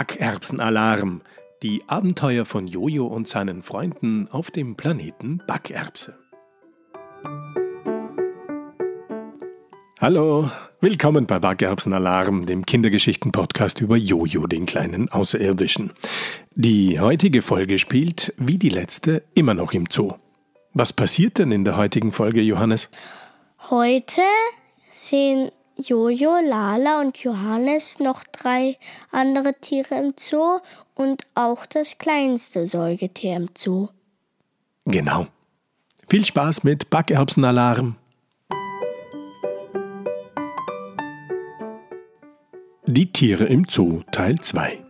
Backerbsenalarm. Die Abenteuer von Jojo und seinen Freunden auf dem Planeten Backerbse. Hallo, willkommen bei Backerbsenalarm, dem Kindergeschichten-Podcast über Jojo, den kleinen Außerirdischen. Die heutige Folge spielt, wie die letzte, immer noch im Zoo. Was passiert denn in der heutigen Folge, Johannes? Heute sehen Jojo, Lala und Johannes noch drei andere Tiere im Zoo und auch das kleinste Säugetier im Zoo. Genau. Viel Spaß mit Backerbsenalarm. Die Tiere im Zoo Teil 2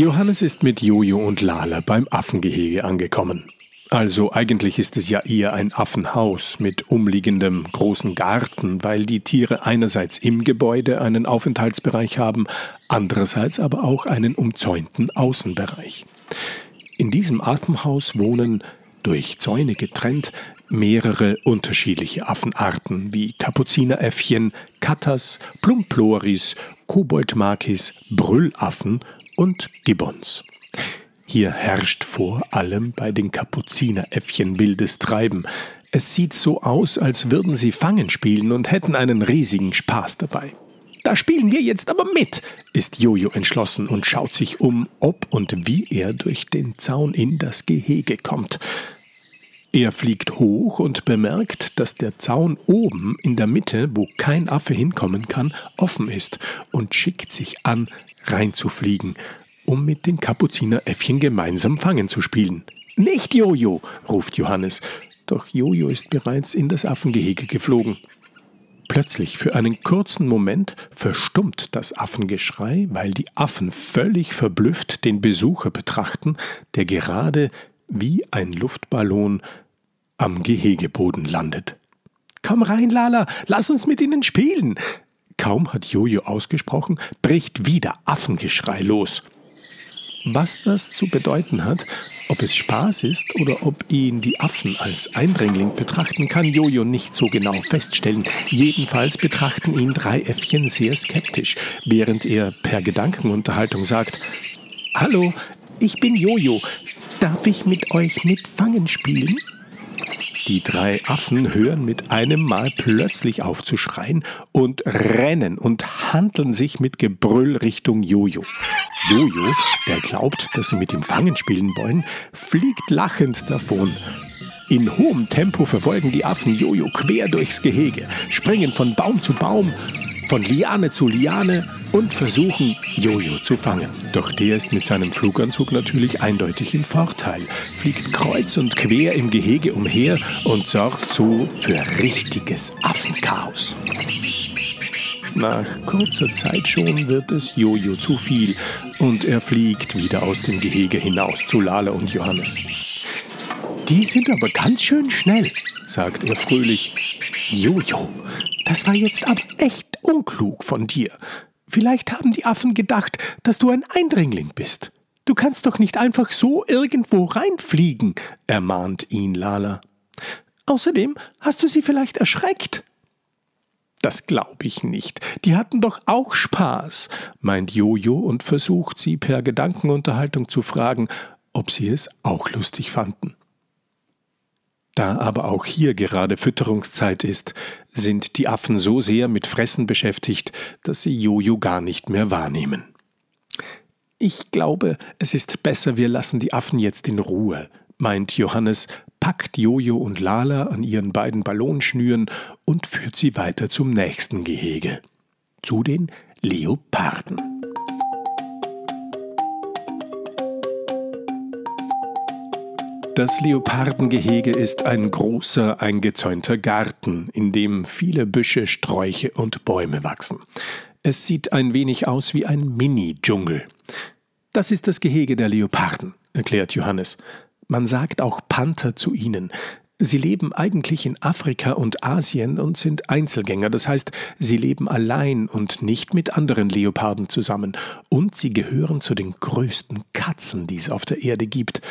Johannes ist mit Jojo und Lala beim Affengehege angekommen. Also eigentlich ist es ja eher ein Affenhaus mit umliegendem großen Garten, weil die Tiere einerseits im Gebäude einen Aufenthaltsbereich haben, andererseits aber auch einen umzäunten Außenbereich. In diesem Affenhaus wohnen, durch Zäune getrennt, mehrere unterschiedliche Affenarten wie Kapuzineräffchen, Katas, Plumploris, Koboldmakis, Brüllaffen und Gibbons. Hier herrscht vor allem bei den Kapuzineräffchen wildes Treiben. Es sieht so aus, als würden sie Fangen spielen und hätten einen riesigen Spaß dabei. Da spielen wir jetzt aber mit, ist Jojo entschlossen und schaut sich um, ob und wie er durch den Zaun in das Gehege kommt. Er fliegt hoch und bemerkt, dass der Zaun oben in der Mitte, wo kein Affe hinkommen kann, offen ist und schickt sich an, reinzufliegen, um mit den Kapuzineräffchen gemeinsam Fangen zu spielen. Nicht Jojo, ruft Johannes, doch Jojo ist bereits in das Affengehege geflogen. Plötzlich, für einen kurzen Moment, verstummt das Affengeschrei, weil die Affen völlig verblüfft den Besucher betrachten, der gerade wie ein Luftballon am Gehegeboden landet. Komm rein, Lala, lass uns mit ihnen spielen, Kaum hat Jojo ausgesprochen, bricht wieder Affengeschrei los. Was das zu bedeuten hat, ob es Spaß ist oder ob ihn die Affen als Eindringling betrachten, kann Jojo nicht so genau feststellen. Jedenfalls betrachten ihn drei Äffchen sehr skeptisch, während er per Gedankenunterhaltung sagt, Hallo, ich bin Jojo. Darf ich mit euch mit Fangen spielen? Die drei Affen hören mit einem Mal plötzlich auf zu schreien und rennen und handeln sich mit Gebrüll Richtung Jojo. Jojo, der glaubt, dass sie mit ihm Fangen spielen wollen, fliegt lachend davon. In hohem Tempo verfolgen die Affen Jojo quer durchs Gehege, springen von Baum zu Baum von Liane zu Liane und versuchen, Jojo zu fangen. Doch der ist mit seinem Fluganzug natürlich eindeutig im Vorteil, fliegt kreuz und quer im Gehege umher und sorgt so für richtiges Affenchaos. Nach kurzer Zeit schon wird es Jojo zu viel und er fliegt wieder aus dem Gehege hinaus zu Lala und Johannes. Die sind aber ganz schön schnell, sagt er fröhlich. Jojo, das war jetzt aber echt unklug von dir. Vielleicht haben die Affen gedacht, dass du ein Eindringling bist. Du kannst doch nicht einfach so irgendwo reinfliegen, ermahnt ihn Lala. Außerdem hast du sie vielleicht erschreckt. Das glaube ich nicht. Die hatten doch auch Spaß, meint Jojo und versucht sie per Gedankenunterhaltung zu fragen, ob sie es auch lustig fanden. Da aber auch hier gerade Fütterungszeit ist, sind die Affen so sehr mit Fressen beschäftigt, dass sie Jojo gar nicht mehr wahrnehmen. Ich glaube, es ist besser, wir lassen die Affen jetzt in Ruhe, meint Johannes, packt Jojo und Lala an ihren beiden Ballonschnüren und führt sie weiter zum nächsten Gehege. Zu den Leoparden. Das Leopardengehege ist ein großer, eingezäunter Garten, in dem viele Büsche, Sträuche und Bäume wachsen. Es sieht ein wenig aus wie ein Mini-Dschungel. Das ist das Gehege der Leoparden, erklärt Johannes. Man sagt auch Panther zu ihnen. Sie leben eigentlich in Afrika und Asien und sind Einzelgänger, das heißt, sie leben allein und nicht mit anderen Leoparden zusammen, und sie gehören zu den größten Katzen, die es auf der Erde gibt.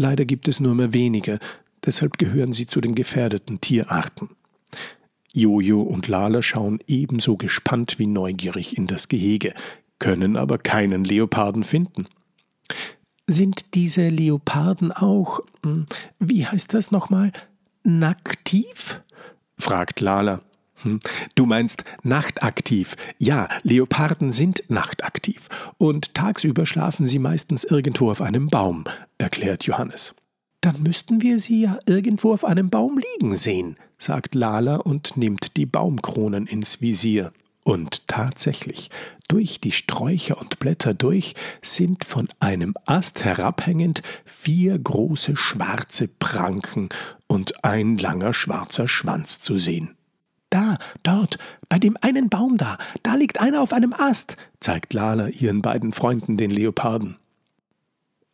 Leider gibt es nur mehr wenige, deshalb gehören sie zu den gefährdeten Tierarten. Jojo und Lala schauen ebenso gespannt wie neugierig in das Gehege, können aber keinen Leoparden finden. Sind diese Leoparden auch, hm, wie heißt das nochmal, nacktiv? fragt Lala. Hm, du meinst nachtaktiv. Ja, Leoparden sind nachtaktiv. Und tagsüber schlafen sie meistens irgendwo auf einem Baum, erklärt Johannes. Dann müssten wir sie ja irgendwo auf einem Baum liegen sehen, sagt Lala und nimmt die Baumkronen ins Visier. Und tatsächlich, durch die Sträucher und Blätter durch sind von einem Ast herabhängend vier große schwarze Pranken und ein langer schwarzer Schwanz zu sehen. Da, dort, bei dem einen Baum da, da liegt einer auf einem Ast, zeigt Lala ihren beiden Freunden den Leoparden.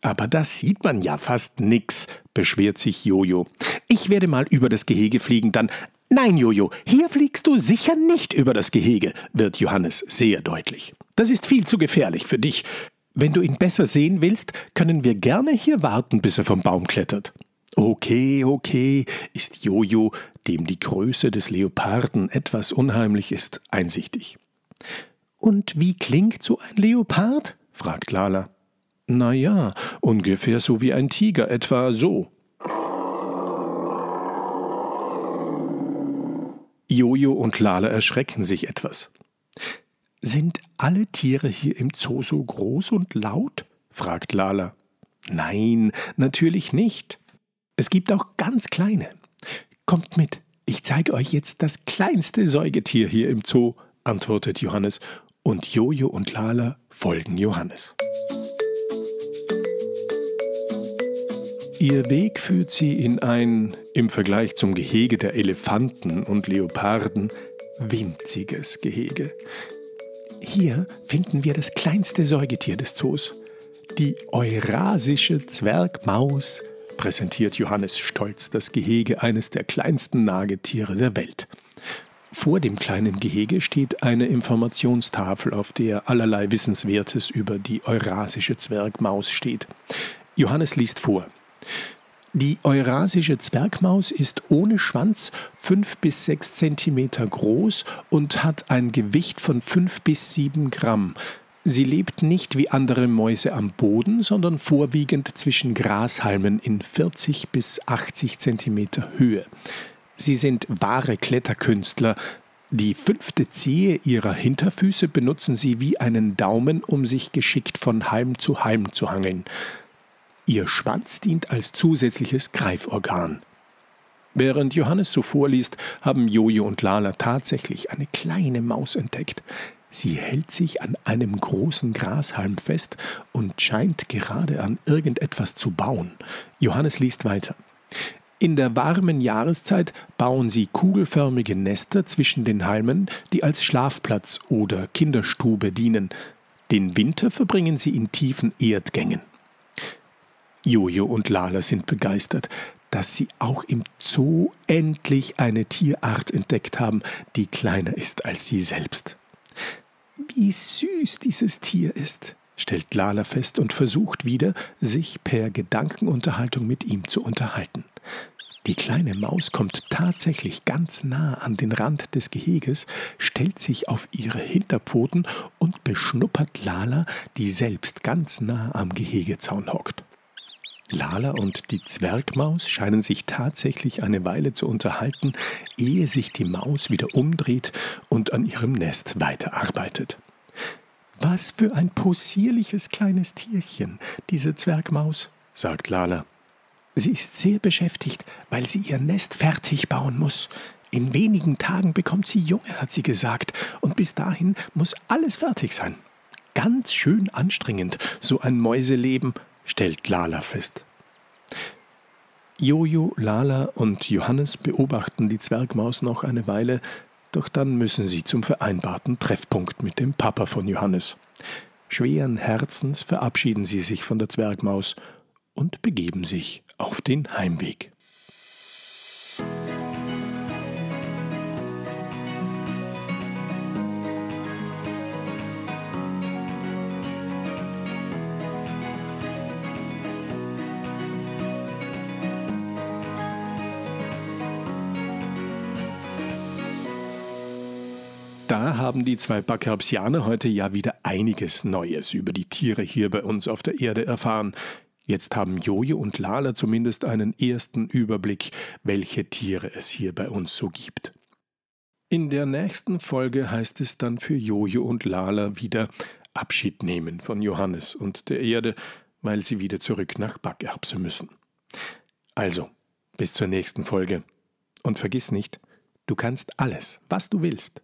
Aber da sieht man ja fast nix, beschwert sich Jojo. Ich werde mal über das Gehege fliegen, dann. Nein, Jojo, hier fliegst du sicher nicht über das Gehege, wird Johannes sehr deutlich. Das ist viel zu gefährlich für dich. Wenn du ihn besser sehen willst, können wir gerne hier warten, bis er vom Baum klettert. Okay, okay, ist Jojo, dem die Größe des Leoparden etwas unheimlich ist, einsichtig. Und wie klingt so ein Leopard? fragt Lala. Na ja, ungefähr so wie ein Tiger, etwa so. Jojo und Lala erschrecken sich etwas. Sind alle Tiere hier im Zoo so groß und laut? fragt Lala. Nein, natürlich nicht. Es gibt auch ganz kleine. Kommt mit, ich zeige euch jetzt das kleinste Säugetier hier im Zoo, antwortet Johannes, und Jojo und Lala folgen Johannes. Ihr Weg führt sie in ein, im Vergleich zum Gehege der Elefanten und Leoparden, winziges Gehege. Hier finden wir das kleinste Säugetier des Zoos, die Eurasische Zwergmaus, präsentiert Johannes stolz das Gehege eines der kleinsten Nagetiere der Welt. Vor dem kleinen Gehege steht eine Informationstafel, auf der allerlei Wissenswertes über die Eurasische Zwergmaus steht. Johannes liest vor. Die Eurasische Zwergmaus ist ohne Schwanz 5 bis 6 cm groß und hat ein Gewicht von 5 bis 7 Gramm. Sie lebt nicht wie andere Mäuse am Boden, sondern vorwiegend zwischen Grashalmen in 40 bis 80 cm Höhe. Sie sind wahre Kletterkünstler. Die fünfte Zehe ihrer Hinterfüße benutzen sie wie einen Daumen, um sich geschickt von Halm zu Halm zu hangeln. Ihr Schwanz dient als zusätzliches Greiforgan. Während Johannes so vorliest, haben Jojo und Lala tatsächlich eine kleine Maus entdeckt. Sie hält sich an einem großen Grashalm fest und scheint gerade an irgendetwas zu bauen. Johannes liest weiter. In der warmen Jahreszeit bauen sie kugelförmige Nester zwischen den Halmen, die als Schlafplatz oder Kinderstube dienen. Den Winter verbringen sie in tiefen Erdgängen. Jojo und Lala sind begeistert, dass sie auch im Zoo endlich eine Tierart entdeckt haben, die kleiner ist als sie selbst. Wie süß dieses Tier ist, stellt Lala fest und versucht wieder, sich per Gedankenunterhaltung mit ihm zu unterhalten. Die kleine Maus kommt tatsächlich ganz nah an den Rand des Geheges, stellt sich auf ihre Hinterpfoten und beschnuppert Lala, die selbst ganz nah am Gehegezaun hockt. Lala und die Zwergmaus scheinen sich tatsächlich eine Weile zu unterhalten, ehe sich die Maus wieder umdreht und an ihrem Nest weiterarbeitet. Was für ein possierliches kleines Tierchen, diese Zwergmaus, sagt Lala. Sie ist sehr beschäftigt, weil sie ihr Nest fertig bauen muss. In wenigen Tagen bekommt sie Junge, hat sie gesagt, und bis dahin muss alles fertig sein. Ganz schön anstrengend, so ein Mäuseleben, stellt Lala fest. Jojo, Lala und Johannes beobachten die Zwergmaus noch eine Weile, doch dann müssen sie zum vereinbarten Treffpunkt mit dem Papa von Johannes. Schweren Herzens verabschieden sie sich von der Zwergmaus und begeben sich auf den Heimweg. Haben die zwei Backerbsianer heute ja wieder einiges Neues über die Tiere hier bei uns auf der Erde erfahren. Jetzt haben Jojo und Lala zumindest einen ersten Überblick, welche Tiere es hier bei uns so gibt. In der nächsten Folge heißt es dann für Jojo und Lala wieder Abschied nehmen von Johannes und der Erde, weil sie wieder zurück nach Backerbse müssen. Also, bis zur nächsten Folge. Und vergiss nicht, du kannst alles, was du willst.